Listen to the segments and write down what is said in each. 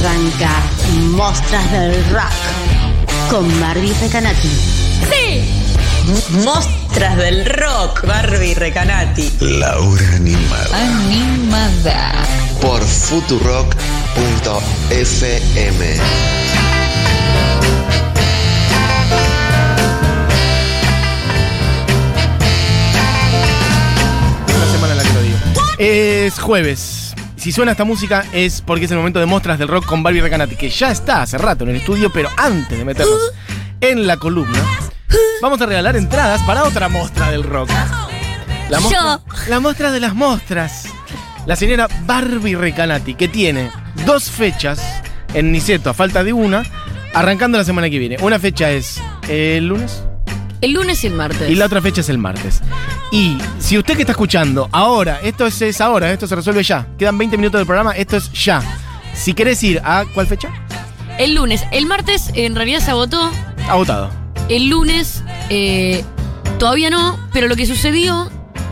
Arranca Mostras del Rock con Barbie Recanati. ¡Sí! Mostras del rock, Barbie Recanati. La hora animada. Animada. Por futurock.fm. Una semana en la que lo digo. Es jueves. Si suena esta música es porque es el momento de Mostras del Rock con Barbie Recanati, que ya está hace rato en el estudio, pero antes de meternos en la columna, vamos a regalar entradas para otra muestra del rock. La muestra, la muestra de las mostras. La señora Barbie Recanati, que tiene dos fechas en Niceto, a falta de una, arrancando la semana que viene. Una fecha es el lunes. El lunes y el martes. Y la otra fecha es el martes. Y si usted que está escuchando ahora, esto es, es ahora, esto se resuelve ya. Quedan 20 minutos del programa, esto es ya. Si querés ir a cuál fecha, El lunes. El martes en realidad se agotó. agotado. El lunes eh, todavía no, pero lo que sucedió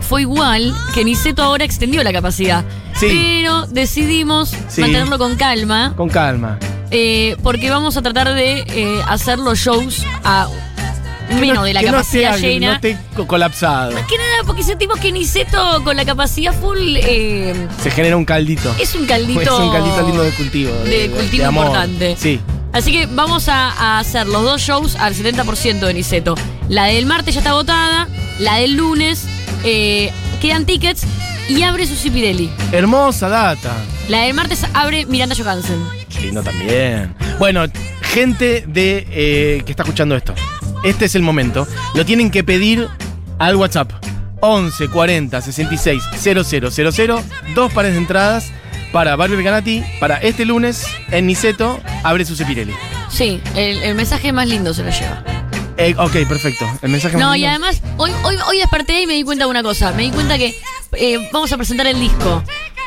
fue igual que Niceto ahora extendió la capacidad. Sí. Pero decidimos Sí. mantenerlo con calma Con calma. eh, porque vamos a tratar de eh, hacer los shows a menos no- de la que capacidad no llena. No esté colapsado. Más que nada porque sentimos que Niceto con la capacidad full eh, Se genera un caldito. es un caldito. Es un caldito lindo de cultivo. de cultivo importante. Sí. Así que vamos a, a hacer los dos shows al 70% de Niceto. La del martes ya está agotada, la del lunes eh, quedan tickets y abre Susi Pirelli. Hermosa data. La del martes abre Miranda Johansen. Lindo también. Bueno, gente de eh, que está escuchando esto. Este es el momento. Lo tienen que pedir al WhatsApp. 11 40 66 000. Dos pares de entradas para Barbie Recanati para este lunes en Niceto. Abre su Pirelli. Sí, el, el mensaje más lindo se lo lleva. Eh, ok, perfecto. El mensaje No, más y lindo. además, hoy, hoy, hoy desperté y me di cuenta de una cosa. Me di cuenta que eh, vamos a presentar el disco.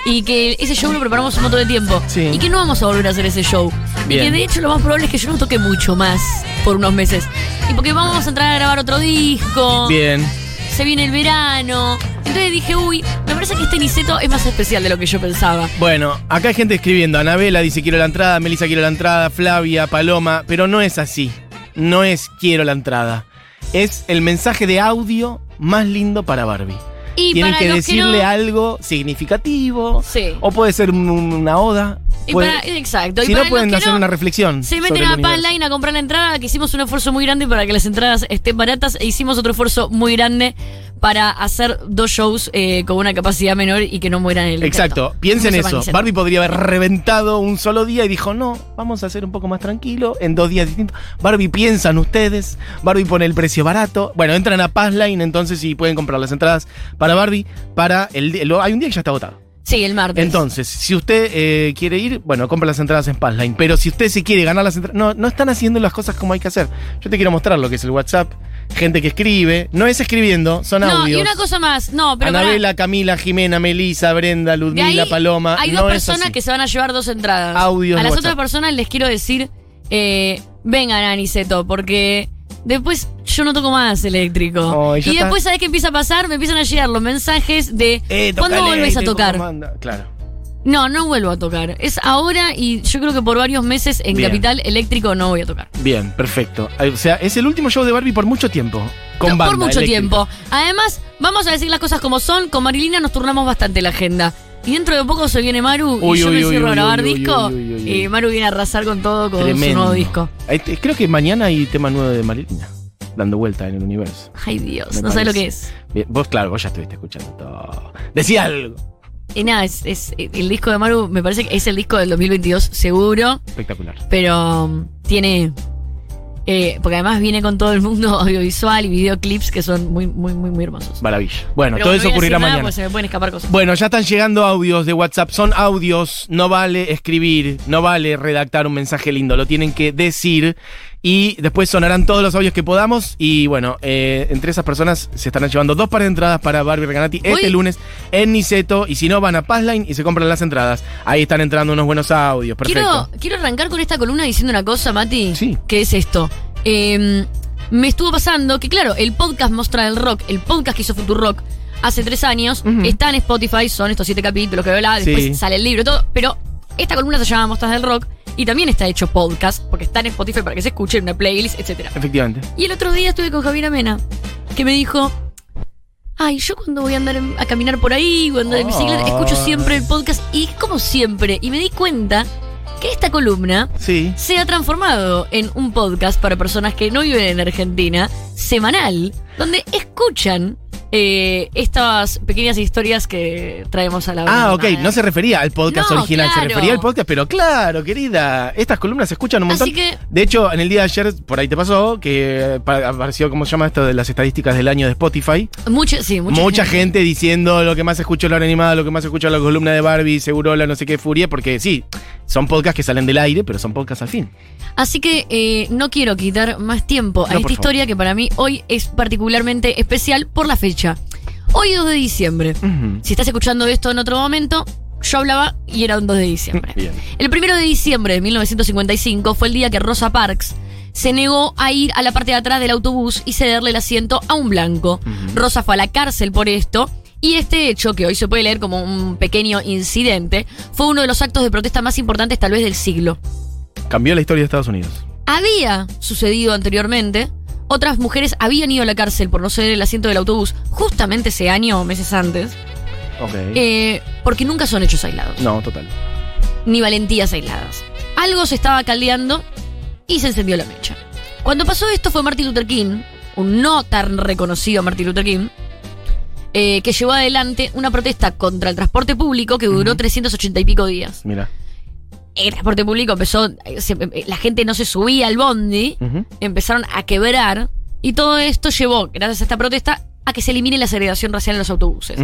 Y que ese show lo preparamos un montón de tiempo. Sí. Y que no vamos a volver a hacer ese show. Bien. Y que de hecho lo más probable es que yo no toque mucho más por unos meses. Y porque vamos a entrar a grabar otro disco. Bien. Se viene el verano. Entonces dije, uy, me parece que este Niceto es más especial de lo que yo pensaba. Bueno, acá hay gente escribiendo. Anabela dice quiero la entrada, Melissa quiero la entrada, Flavia, Paloma, pero no es así. No es quiero la entrada. Es el mensaje de audio más lindo para Barbie. Y Tienen para que decirle no- algo significativo. Sí. O puede ser un- una oda. Y puede- para- exacto. Y si para no, pueden hacer no, una reflexión. Se meten a. Panline a comprar la entrada, que hicimos un esfuerzo muy grande para que las entradas estén baratas e hicimos otro esfuerzo muy grande para hacer dos shows eh, con una capacidad menor y que no mueran en el Exacto, piensen No eso. Barbie podría haber reventado un solo día y dijo, no, vamos a hacer un poco más tranquilo, en dos días distintos. Barbie piensan ustedes, Barbie pone el precio barato. Bueno, entran a Passline entonces y pueden comprar las entradas para Barbie para el lo- Hay un día que ya está agotado. Sí, el martes. Entonces, si usted eh, quiere ir, bueno, compra las entradas en Passline. Pero si usted se quiere ganar las entradas, no, no están haciendo las cosas como hay que hacer. Yo te quiero mostrar lo que es el WhatsApp. Gente que escribe, no es escribiendo, son no, audios. y una cosa más. No, pero. Anabela, Camila, Jimena, Melisa, Brenda, De Ludmila, ahí Paloma. Hay no dos es personas así. que se van a llevar dos entradas. Audios a de las WhatsApp. otras personas les quiero decir, eh, vengan a Niceto, porque después yo no toco más eléctrico. Ya y está. después, ¿sabes qué empieza a pasar? Me empiezan a llegar los mensajes de Eh, ¿cuándo vuelves a ¿cómo tocar? Claro. No, no vuelvo a tocar. Es ahora y yo creo que por varios meses en Bien. Capital Eléctrico no voy a tocar. Bien, perfecto. O sea, es el último show de Barbie por mucho tiempo. Con No, banda por mucho eléctrica. tiempo. Además, vamos a decir las cosas como son. Con Marilina nos turnamos bastante la agenda. Y dentro de poco se viene Maru Uy, y yo uy, me uy, cierro a grabar disco. Y Maru viene a arrasar con todo con su nuevo disco. Creo que mañana hay tema nuevo de Marilina. Dando vuelta en el universo. Ay Dios, Me no sabes lo que es. Bien, vos, claro, vos ya estuviste escuchando todo. Decía algo. Y nada, es, es- el disco de Maru me parece que es el disco del 2022 seguro, Espectacular. pero um, tiene... eh, porque además viene con todo el mundo audiovisual y videoclips que son muy, muy, muy, muy hermosos. Maravilla. Bueno, Pero todo no eso a ocurrirá mañana. porque se me pueden escapar cosas. Bueno, ya están llegando audios de WhatsApp. Son audios, no vale escribir, no vale redactar un mensaje lindo, lo tienen que decir. Y después sonarán todos los audios que podamos. Y bueno, eh, entre esas personas se estarán llevando dos pares de entradas para Barbie Recanati este lunes en Niceto. Y si no, van a Passline y se compran las entradas. Ahí están entrando unos buenos audios. Perfecto. Quiero, quiero arrancar con esta columna diciendo una cosa, Mati. Sí. Que es esto. Eh, me estuvo pasando que, claro, el podcast Mostra del Rock, el podcast que hizo Futurock hace tres años, está en Spotify, son estos siete capítulos que bla, después Sí. sale el libro, todo, pero esta columna se llama Mostras del Rock y también está hecho podcast, porque está en Spotify para que se escuche en una playlist, etc. Efectivamente. Y el otro día estuve con Javier Mena, que me dijo, ay, yo cuando voy a andar a caminar por ahí, o andar en bicicleta, escucho siempre el podcast, y como siempre, y me di cuenta que esta columna Sí. se ha transformado en un podcast para personas que no viven en Argentina, semanal, donde escuchan eh, estas pequeñas historias que traemos a la Ah, hora. ok, no se refería al podcast No, original, se claro. refería al podcast, pero claro, querida, estas columnas se escuchan un montón. Así que- De hecho, en el día de ayer, por ahí te pasó, que pa- apareció, ¿cómo se llama esto de las estadísticas del año de Spotify? Mucha, sí, mucha, Mucha, gente. diciendo lo que más escucho es la hora animada, lo que más escucho es la columna de Barbie, seguro la no sé qué furia, porque sí, son podcasts que salen del aire, pero son podcasts al fin. Así que eh, no quiero quitar más tiempo a No, esta favor. historia que para mí hoy es particularmente especial por la fecha. Hoy 2 de diciembre. Si estás escuchando esto en otro momento, yo hablaba y era un 2 de diciembre. Bien. El primero de diciembre de 1955 fue el día que Rosa Parks se negó a ir a la parte de atrás del autobús y cederle el asiento a un blanco. Rosa fue a la cárcel por esto. Y este hecho, que hoy se puede leer como un pequeño incidente, fue uno de los actos de protesta más importantes tal vez del siglo. Cambió la historia de Estados Unidos. Había sucedido anteriormente. Otras mujeres habían ido a la cárcel por no ceder el asiento del autobús justamente ese año o meses antes, Ok. eh, porque nunca son hechos aislados, no, total. ni valentías aisladas. Algo se estaba caldeando y se encendió la mecha. Cuando pasó esto fue Martin Luther King, un no tan reconocido Martin Luther King, eh, que llevó adelante una protesta contra el transporte público que duró 380 y pico días. Mira. El transporte público empezó, eh, se- eh, la gente no se subía al bondi, empezaron a quebrar y todo esto llevó, gracias a esta protesta, a que se elimine la segregación racial en los autobuses.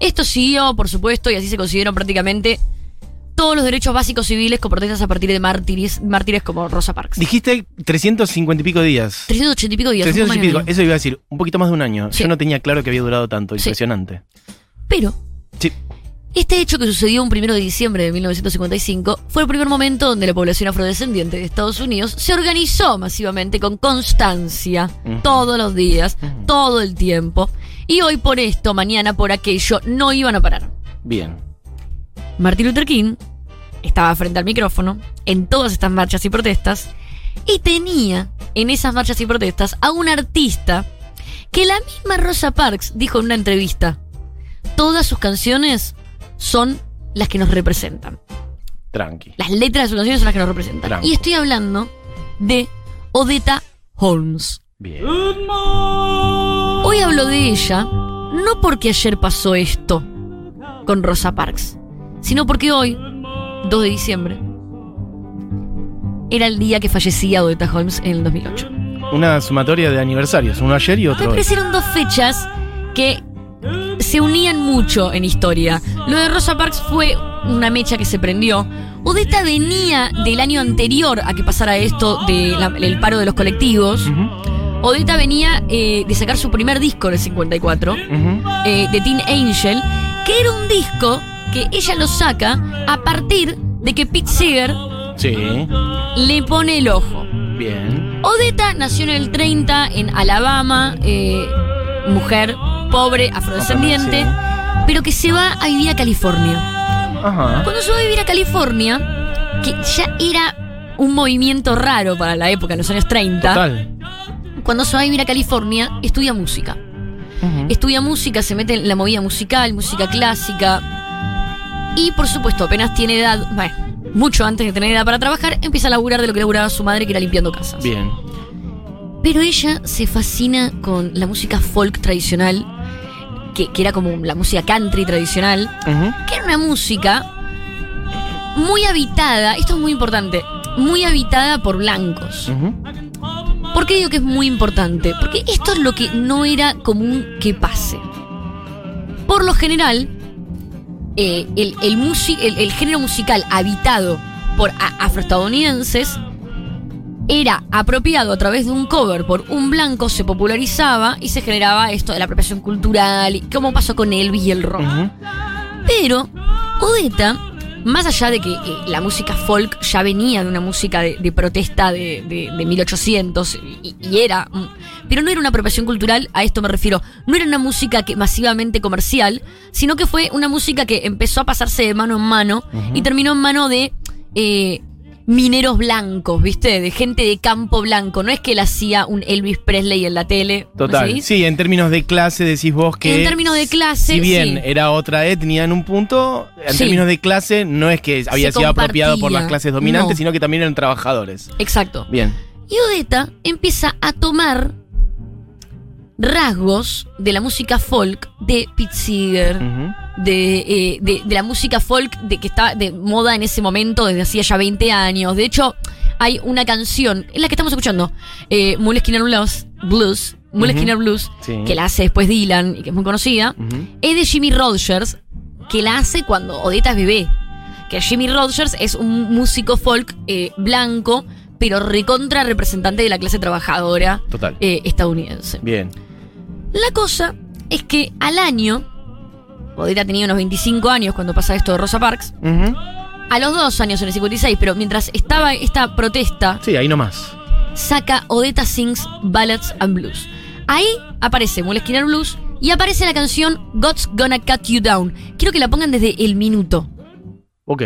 Esto siguió, por supuesto, y así se consiguieron prácticamente todos los derechos básicos civiles con protestas a partir de mártires, mártires como Rosa Parks. Dijiste 350 y pico días. 380 y pico días. un 300 y pico. Eso iba a decir, un poquito más de un año. Sí. Yo no tenía claro que había durado tanto. Sí. Impresionante. Pero Sí. Este hecho que sucedió un primero de diciembre de 1955 fue el primer momento donde la población afrodescendiente de Estados Unidos se organizó masivamente con constancia, todos los días, todo el tiempo. Y hoy por esto, mañana por aquello, no iban a parar. Bien. Martin Luther King estaba frente al micrófono en todas estas marchas y protestas y tenía en esas marchas y protestas a un artista que la misma Rosa Parks dijo en una entrevista, todas sus canciones son las que nos representan. Tranqui. Las letras de sus canciones son las que nos representan. Y estoy hablando de Odetta Holmes. Bien. Hoy hablo de ella no porque ayer pasó esto con Rosa Parks, sino porque hoy, 2 de diciembre, era el día que fallecía Odetta Holmes en el 2008. Una sumatoria de aniversarios. Uno ayer y Me otro hoy. parecieron dos fechas que se unían mucho en historia. Lo de Rosa Parks fue una mecha que se prendió. Odetta venía del año anterior a que pasara esto del paro de los colectivos. Ujú, Odetta venía eh, de sacar su primer disco en el 54. ujú. eh, de Teen Angel, que era un disco que ella lo saca a partir de que Pete Seeger Sí. le pone el ojo. Bien. Odetta nació en el 30 en Alabama, eh, mujer pobre, afrodescendiente, pero que se va a vivir a California. Ajá. Cuando se va a vivir a California, que ya era un movimiento raro para la época, en los años 30, Total. cuando se va a vivir a California, estudia música. Ujú. Estudia música, se mete en la movida musical, música clásica. Y por supuesto, apenas tiene edad, bueno, mucho antes de tener edad para trabajar, empieza a laburar de lo que laburaba su madre, que era limpiando casas. Bien. Pero ella se fascina con la música folk tradicional, que, que era como la música country tradicional, que era una música muy habitada, esto es muy importante, muy habitada por blancos. ¿Por qué digo que es muy importante? Porque esto es lo que no era común que pase. Por lo general, eh, el, el, musi- el- el género musical habitado por afroestadounidenses era apropiado a través de un cover por un blanco, se popularizaba y se generaba esto de la apropiación cultural, y como pasó con Elvis y el rock. Pero Odetta, más allá de que eh, la música folk ya venía de una música de, de protesta de, de- de 1800 y, y era, mm, pero no era una apropiación cultural, a esto me refiero, no era una música que masivamente comercial, sino que fue una música que empezó a pasarse de mano en mano y terminó en mano de eh, mineros blancos, ¿viste? De gente de campo blanco. No es que él hacía un Elvis Presley en la tele. ¿no Total. Sí, en términos de clase decís vos que. En términos de clase, Si bien sí. era otra etnia en un punto, en Sí. términos de clase no es que había Se sido apropiado por las clases dominantes, No. sino que también eran trabajadores. Exacto. Bien. Y Odetta empieza a tomar rasgos de la música folk de Pete Seeger, de, eh, de, de la música folk de que está de moda en ese momento desde hacía ya 20 años. De hecho, hay una canción, en la que estamos escuchando, eh, Moleskine Blues, Blues, Moleskine Blues, Sí. que la hace después Dylan y que es muy conocida, es de Jimmy Rogers, que la hace cuando Odetta es bebé. Que Jimmy Rogers es un músico folk eh, blanco, pero recontra representante de la clase trabajadora Total. eh, estadounidense. Bien. La cosa es que al año, Odetta tenía unos 25 años cuando pasa esto de Rosa Parks, a los dos años, en el 56, pero mientras estaba esta protesta, Sí, ahí nomás. saca Odetta Sings Ballads and Blues. Ahí aparece Moleskine Blues y aparece la canción God's Gonna Cut You Down. Quiero que la pongan desde el minuto. Ok.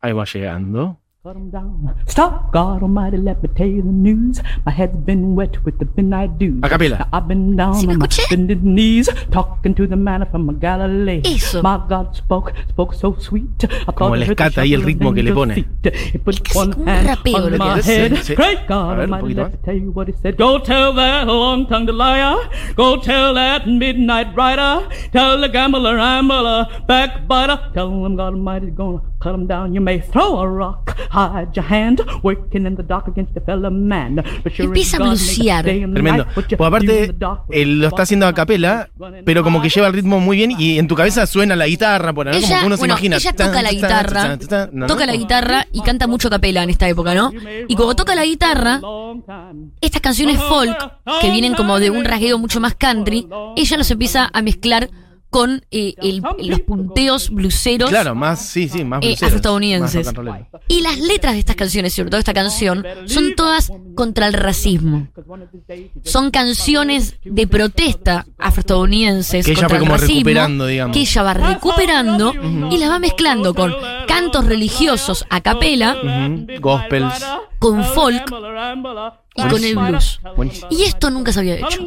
Ahí va llegando. Cut 'em down. Stop, God Almighty, let me tell you the news. My head's been wet with the midnight dew. Ah, a capela. Now I've been down on my escuché? bended knees, talking to the man from Galilee. Eso. My God spoke, spoke so sweet. I Como thought I le escata ahí el ritmo que le pone. feet. He put casi one como un hand rapeo on my hace. head. Sí, sí. Great God ver, Almighty, let eh. me tell you what he said. Go tell that long-tongued liar. Go tell that midnight rider. Tell the gambler I'm a backbiter. Tell him God Almighty's gonna cut him down. You may throw a rock, hide your hand, working in the dark against the fellow man. But sure Empieza a blusear. day and the Tremendo. Pues aparte, the dark él lo está haciendo a capela, pero como que lleva el ritmo muy bien y en tu cabeza suena la guitarra, por ahí, como que uno se bueno, imagina. ella toca la guitarra, toca la guitarra y canta mucho capela en esta época, ¿no? Y como toca la guitarra, long time. estas canciones folk, que vienen como de un rasgueo mucho más country, ella los empieza a mezclar con eh, el- los punteos bluseros Claro, más, sí, sí, más Eh, más rollero. Y las letras de estas canciones, sobre todo esta canción, son todas contra el racismo. Son canciones de protesta afroestadounidenses Que ella contra fue el como racismo, recuperando, digamos. que ella va recuperando y las va mezclando con cantos religiosos a capela, Gospels. con folk y con el blues. Buenísimo. Y esto nunca se había hecho.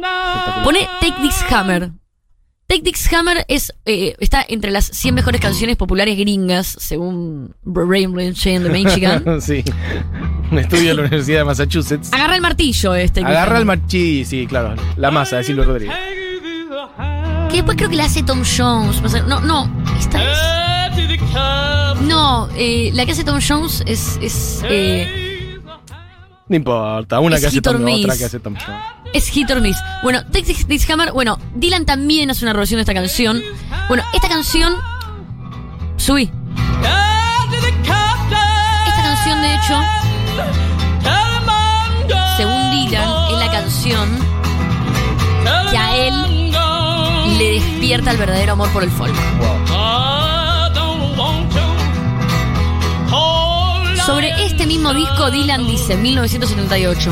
Pone Take This Hammer. Take This Hammer es, eh, está entre las 100 mejores canciones populares gringas, según Raymond Shane de Michigan. sí. Un estudio de la Universidad de Massachusetts. Agarra el martillo este. Agarra el marchi, sí, claro. La masa de Silvio Rodríguez. Que después creo que la hace Tom Jones. No, no, esta es. No, eh, la que hace Tom Jones es. es eh, No importa, una Es que hace Tom, otra que hace Tom Jones. Es hit or miss. Bueno, This Hammer. Bueno, Dylan también hace una reversión de esta canción. Bueno, esta canción. Subí. Esta canción, de hecho, según Dylan, es la canción que a él le despierta el verdadero amor por el folk. Sobre este mismo disco, Dylan dice, en 1978,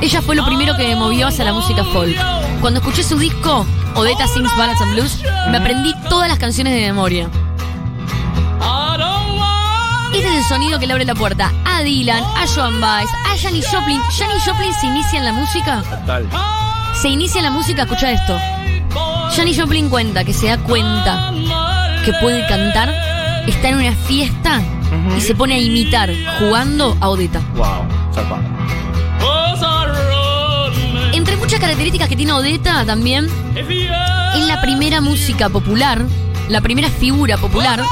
ella fue lo primero que me movió hacia la música folk. Cuando escuché su disco, Odetta Sings Ballads and Blues, me aprendí todas las canciones de memoria. Este es el sonido que le abre la puerta a Dylan, a Joan Baez, a Janis Joplin. Janis Joplin se inicia en la música. Total. Se inicia en la música, escucha esto. Janis Joplin cuenta que se da cuenta que puede cantar, está en una fiesta y se pone a imitar, jugando a Odetta. Wow, zarpado. Entre muchas características que tiene Odetta también, es la primera música popular, la primera figura popular.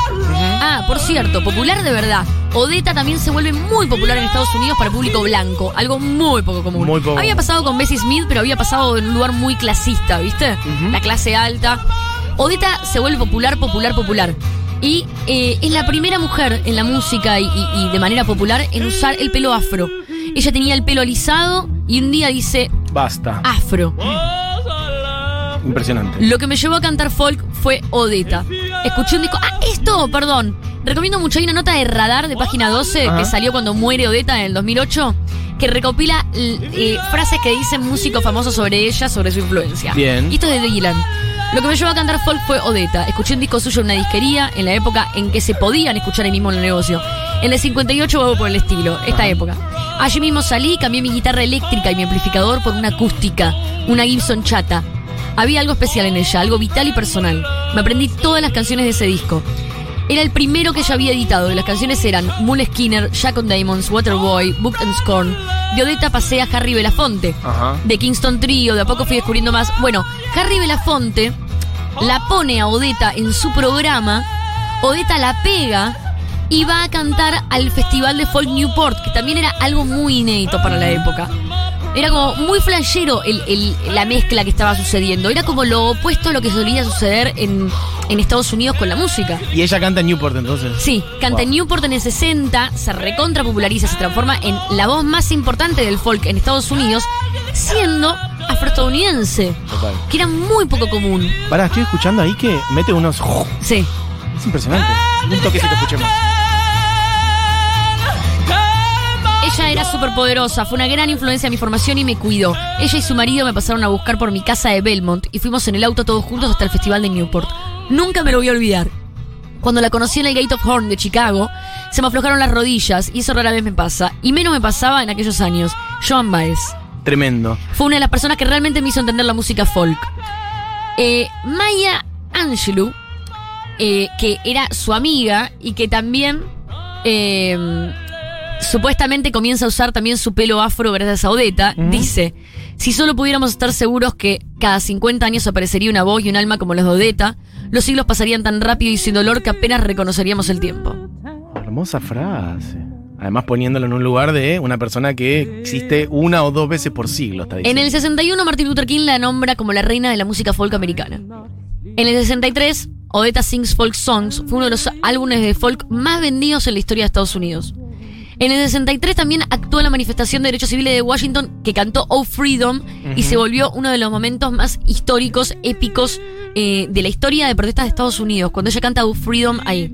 Ah, por cierto, popular de verdad. Odetta también se vuelve muy popular en Estados Unidos para el público blanco, algo muy poco común. Muy poco. Había pasado con Bessie Smith, pero había pasado en un lugar muy clasista, ¿viste? La clase alta. Odetta se vuelve popular, popular, popular. Y eh, es la primera mujer en la música y, y- y de manera popular en usar el pelo afro. Ella tenía el pelo alisado y un día dice Basta. afro. Impresionante. Lo que me llevó a cantar folk fue Odetta. Escuché un disco. Ah, esto, perdón. Recomiendo mucho. Hay una nota de Radar de página 12 Ajá. que salió cuando muere Odetta en el 2008 que recopila eh, frases que dicen músicos famosos sobre ella, sobre su influencia. Bien. Y esto es de Dylan. Lo que me llevó a cantar folk fue Odetta. Escuché un disco suyo en una disquería en la época en que se podían escuchar ahí mismo en el negocio. En el 58 o por el estilo, esta época. Allí mismo salí, cambié mi guitarra eléctrica y mi amplificador por una acústica, una Gibson chata. Había algo especial en ella, algo vital y personal. Me aprendí todas las canciones de ese disco. Era el primero que ella había editado y las canciones eran Mule Skinner, Jack on Diamonds, Waterboy, Book and Scorn. De Odetta pasé a Harry Belafonte. Ajá. De Kingston Trio, de a poco fui descubriendo más. Bueno, Harry Belafonte la pone a Odetta en su programa. Odetta la pega y va a cantar al Festival de Folk Newport, que también era algo muy inédito para la época. Era como muy flashero el- el- la mezcla que estaba sucediendo. Era como lo opuesto a lo que solía suceder en, en Estados Unidos con la música. Y ella canta en Newport entonces. Sí, canta en Newport en el 60, se recontra populariza, se transforma en la voz más importante del folk en Estados Unidos, siendo afroestadounidense, Total. que era muy poco común. Pará, estoy escuchando ahí que mete unos. Sí. Es impresionante. Un toquecito, escuchemos. Ella era súper poderosa, fue una gran influencia en mi formación y me cuidó. Ella y su marido me pasaron a buscar por mi casa de Belmont y fuimos en el auto todos juntos hasta el festival de Newport. Nunca me lo voy a olvidar. Cuando la conocí en el Gate of Horn de Chicago, se me aflojaron las rodillas y eso rara vez me pasa. Y menos me pasaba en aquellos años. Joan Baez. Tremendo. Fue una de las personas que realmente me hizo entender la música folk. Eh, Maya Angelou, eh, que era su amiga y que también eh, supuestamente comienza a usar también su pelo afro gracias a Odetta, dice, si solo pudiéramos estar seguros que cada 50 años aparecería una voz y un alma como las de Odetta, los siglos pasarían tan rápido y sin dolor que apenas reconoceríamos el tiempo. Hermosa frase. Además poniéndolo en un lugar de una persona que existe una o dos veces por siglo, está En el 61 Martin Luther King la nombra como la reina de la música folk americana. En el 63 Odetta Sings Folk Songs fue uno de los álbumes de folk más vendidos en la historia de Estados Unidos. En el 63 también actuó en la manifestación de derechos civiles de Washington que cantó Oh Freedom y se volvió uno de los momentos más históricos, épicos eh, de la historia de protestas de Estados Unidos, cuando ella canta Oh Freedom ahí.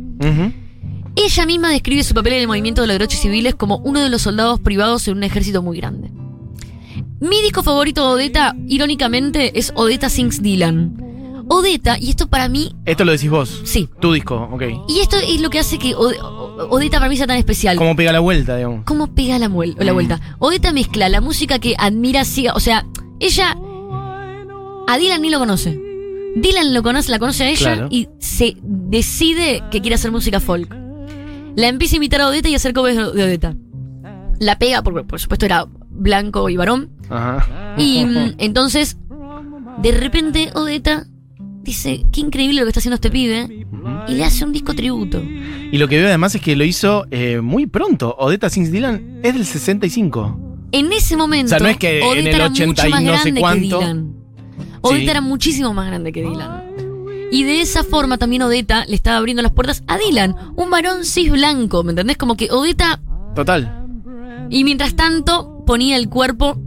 Ella misma describe su papel en el movimiento de los derechos civiles como uno de los soldados privados en un ejército muy grande. Mi disco favorito de Odetta, irónicamente, es Odetta Sings Dylan. Odetta, y esto para mí, Esto lo decís vos. sí. Tu disco, ok. Y esto es lo que hace que Ode- O- Odetta para mí sea tan especial. ¿Cómo pega la vuelta, digamos? ¿Cómo pega la, la vuelta? Odetta mezcla la música que admira, siga, o sea, ella a Dylan ni lo conoce. Dylan lo conoce, la conoce a ella Claro. y se decide que quiere hacer música folk. La empieza a invitar a Odetta y a hacer covers de Odetta. La pega, porque por supuesto era blanco y varón. Ajá. Y mm, entonces, de repente, Odetta dice, qué increíble lo que está haciendo este pibe. Y le hace un disco tributo. Y lo que veo además es que lo hizo eh, muy pronto. Odetta Sings Dylan es del 65. En ese momento, O sea, no es que en el era 80 mucho y más no sé grande cuánto. que Dylan. Odetta Sí. era muchísimo más grande que Dylan. Y de esa forma también Odetta le estaba abriendo las puertas a Dylan, un varón cis blanco, ¿me entendés? Como que Odetta, Total. y mientras tanto ponía el cuerpo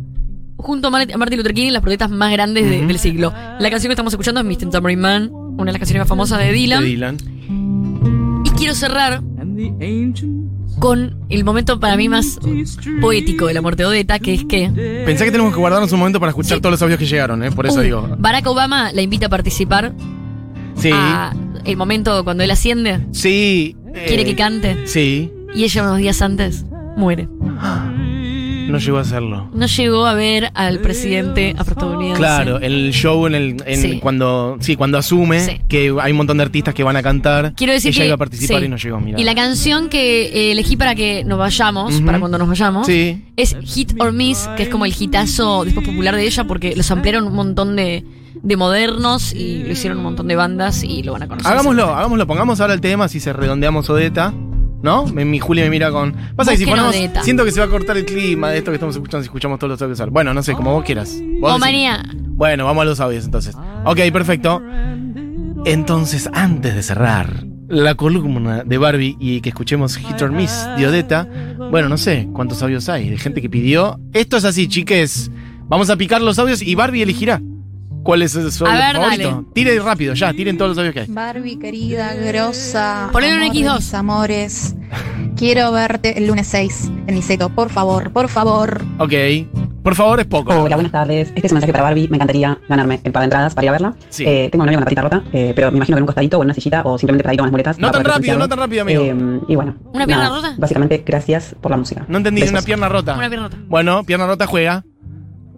junto a Mar- a Martin Luther King en las protestas más grandes de- del siglo. La canción que estamos escuchando es Mr. Tambourine Man, una de las canciones más famosas de Dylan. De Dylan. Y quiero cerrar con el momento para mí más poético de la muerte de Odetta, que es que Pensé que tenemos que guardarnos un momento para escuchar Sí. todos los audios que llegaron, ¿eh? Por eso Uh, digo. Barack Obama la invita a participar Sí. a el momento cuando él asciende, Sí. eh, quiere que cante Sí. y ella unos días antes muere. No llegó a hacerlo. No llegó a ver al presidente afroestadounidense. Claro, el show en el en Sí. cuando sí, cuando asume Sí. que hay un montón de artistas que van a cantar. Quiero decir ella que iba a participar sí. y no llegó, mira. Y la canción que eh, elegí para que nos vayamos, para cuando nos vayamos, Sí. es Hit or Miss, que es como el hitazo después popular de ella, porque los ampliaron un montón de, de modernos y lo hicieron un montón de bandas y lo van a conocer. Hagámoslo, hagámoslo, pongamos ahora el tema si se redondeamos Odeta. ¿No? Mi, mi Juli me mira con. Pasa que si ponemos. Odetta. Siento que se va a cortar el clima de esto que estamos escuchando si escuchamos todos los audios. Bueno, no sé, como vos quieras. Vos O decís. María, Bueno, vamos a los audios entonces. Ok, perfecto. Entonces, antes de cerrar la columna de Barbie y que escuchemos Hit or Miss de Odetta, bueno, no sé cuántos audios hay de gente que pidió. Esto es así, chiques. Vamos a picar los audios y Barbie elegirá cuál es su A audio ver, favorito. dale. Tire rápido, ya, tiren todos los audios que hay. Barbie, querida, grosa. Ponele un amor de X2. mis amores. Quiero verte el lunes 6 en Niceto, por favor, por favor. Ok, Por favor, es poco. Hola, buenas tardes. Este es un mensaje para Barbie. Me encantaría ganarme el par de entradas para ir a verla. Sí. Eh, tengo un novio con la patita rota, eh, pero me imagino que en un costadito o en una sillita o simplemente paradito con las muletas. No tan rápido, no tan rápido, amigo. Eh, y bueno. ¿Una pierna nada, rota? Básicamente, gracias por la música. No entendí, Besos. una pierna rota. Una pierna rota. Bueno, pierna rota juega.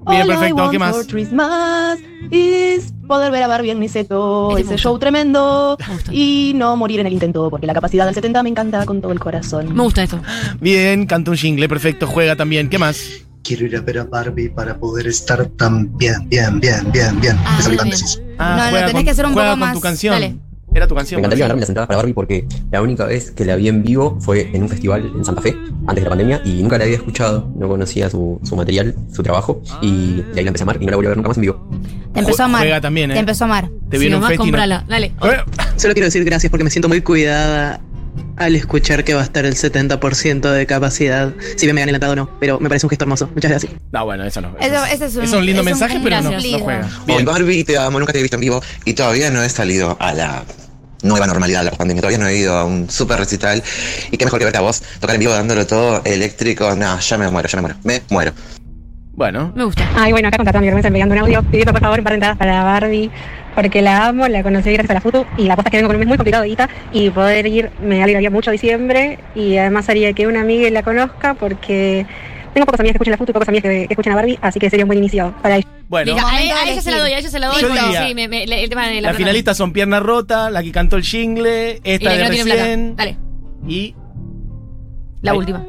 Bien, All I perfecto. want ¿Qué más? for Christmas is poder ver a Barbie en Niceto, ese show tremendo y no morir en el intento, porque la capacidad del 70 me encanta con todo el corazón. Me gusta esto. Bien, canta un jingle, perfecto, juega también. ¿Qué más? Quiero ir a ver a Barbie para poder estar tan bien, bien, bien, bien, bien. Ah, Esa bien. Ah, No, no, tenés con- que hacer un juega poco con más. tu canción. Dale. Era tu canción. Me encantaría ganarme las entradas para Barbie porque la única vez que la vi en vivo fue en un festival en Santa Fe, antes de la pandemia, y nunca la había escuchado, no conocía su, su material, su trabajo, y de ahí la empecé a amar y no la volví a ver nunca más en vivo. Te empezó a amar. Juega también, ¿eh? Te empezó a amar. Te Si nomás comprala. Dale. Eh, Solo quiero decir gracias porque me siento muy cuidada al escuchar que va a estar el 70% de capacidad. Si bien me gané el entrado no, pero me parece un gesto hermoso. Muchas gracias. No, bueno, eso no. Eso- ese es un- lindo es un mensaje, pero no, no juega. Hoy Bien. Barbie, te amo, nunca te he visto en vivo y todavía no he salido a la nueva normalidad de la pandemia. Todavía no he ido a un super recital y qué mejor que verte a vos tocar en vivo dándolo todo eléctrico. No, ya me muero, ya me muero. Me muero. Bueno, Me gusta. Ay, bueno, acá contratando mi vergüenza enviando un audio pidiendo por favor un par de entradas para Barbie, porque la amo, la conocí gracias a la foto y la posta es que vengo con un mes muy complicado de guita y poder ir me alegraría mucho diciembre y además haría que una amiga la conozca porque tengo pocas amigas que escuchen la foto y pocas amigas que, que escuchen a Barbie, así que sería un buen inicio para bueno. A, ella se la doy, a ella se la doy. Yo pero diría- sí, me- me- el tema de la Las finalistas son Pierna Rota, la que cantó el jingle, y esta de no tiene plata. recién Dale, y... la Ahí. última.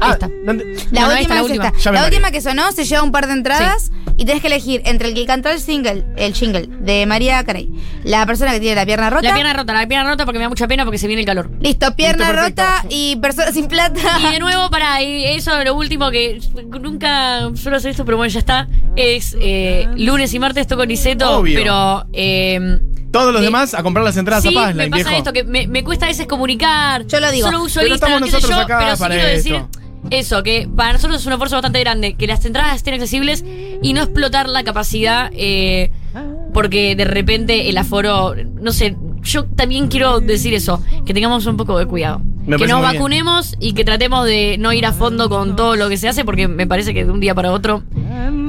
Ah, Esta. ¿dónde? La No, última esta, la es esta. Última que sonó se lleva un par de entradas y tenés que elegir entre el que cantó el single, el jingle de María Carey, la persona que tiene la pierna rota. La pierna rota, la pierna rota porque me da mucha pena porque se viene el calor. Listo, pierna Listo, rota y persona sin plata. Y de nuevo, para eso lo último que nunca suelo hacer esto, pero bueno, ya está. Es eh, lunes y martes toco Niceto, Obvio. pero. eh, Todos los Sí. demás a comprar las entradas sí, a me pasa viejo. esto que me, me cuesta a veces comunicar. Yo lo digo. Solo uso Pero el estamos Instagram, sé nosotros yo, acá pero sí para quiero decir. Eso, que para nosotros es un esfuerzo bastante grande, que las entradas estén accesibles y no explotar la capacidad, eh, porque de repente el aforo, no sé, yo también quiero decir eso, que tengamos un poco de cuidado. Me que nos bien. vacunemos y que tratemos de no ir a fondo con todo lo que se hace, porque me parece que de un día para otro,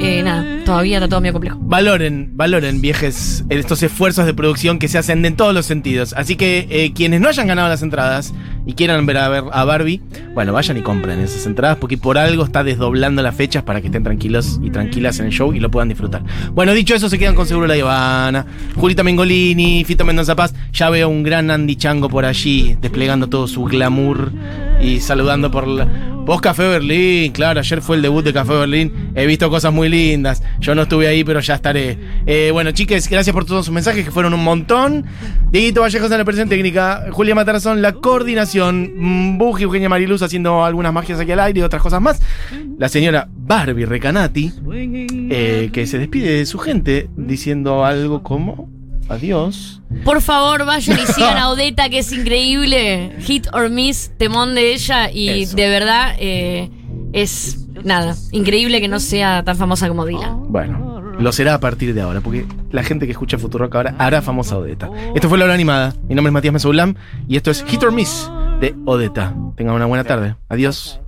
eh, nada, todavía está todo medio complejo. Valoren, valoren, viejes, estos esfuerzos de producción que se hacen en todos los sentidos. Así que eh, quienes no hayan ganado las entradas y quieran ver a, ver a Barbie, bueno, vayan y compren esas entradas porque por algo está desdoblando las fechas para que estén tranquilos y tranquilas en el show y lo puedan disfrutar. Bueno, dicho eso, se quedan con Seguro La Ivana, Julita Mengolini, Fito Mendoza Paz. Ya veo un gran Andy Chango por allí, desplegando todo su glamour y saludando por la. Vos Café Berlín, claro, ayer fue el debut de Café Berlín. He visto cosas muy lindas. Yo no estuve ahí, pero ya estaré. Eh, bueno, chiques, gracias por todos sus mensajes, que fueron un montón. Dieguito Vallejos en la presión técnica, Julia Matarazón, la coordinación, Buji, Eugenia Mariluz haciendo algunas magias aquí al aire y otras cosas más. La señora Barbie Recanati, eh, que se despide de su gente diciendo algo como adiós. Por favor, vayan y sigan a Odeta, que es increíble. Hit or miss, temón de ella. Y Eso. de verdad, eh, es nada, increíble que no sea tan famosa como Dylan. Bueno, lo será a partir de ahora, porque la gente que escucha Futurock ahora hará famosa Odeta. Esto fue La Hora Animada. Mi nombre es Matías Mesoulam y esto es Hit or Miss de Odeta. Tengan una buena tarde. Adiós.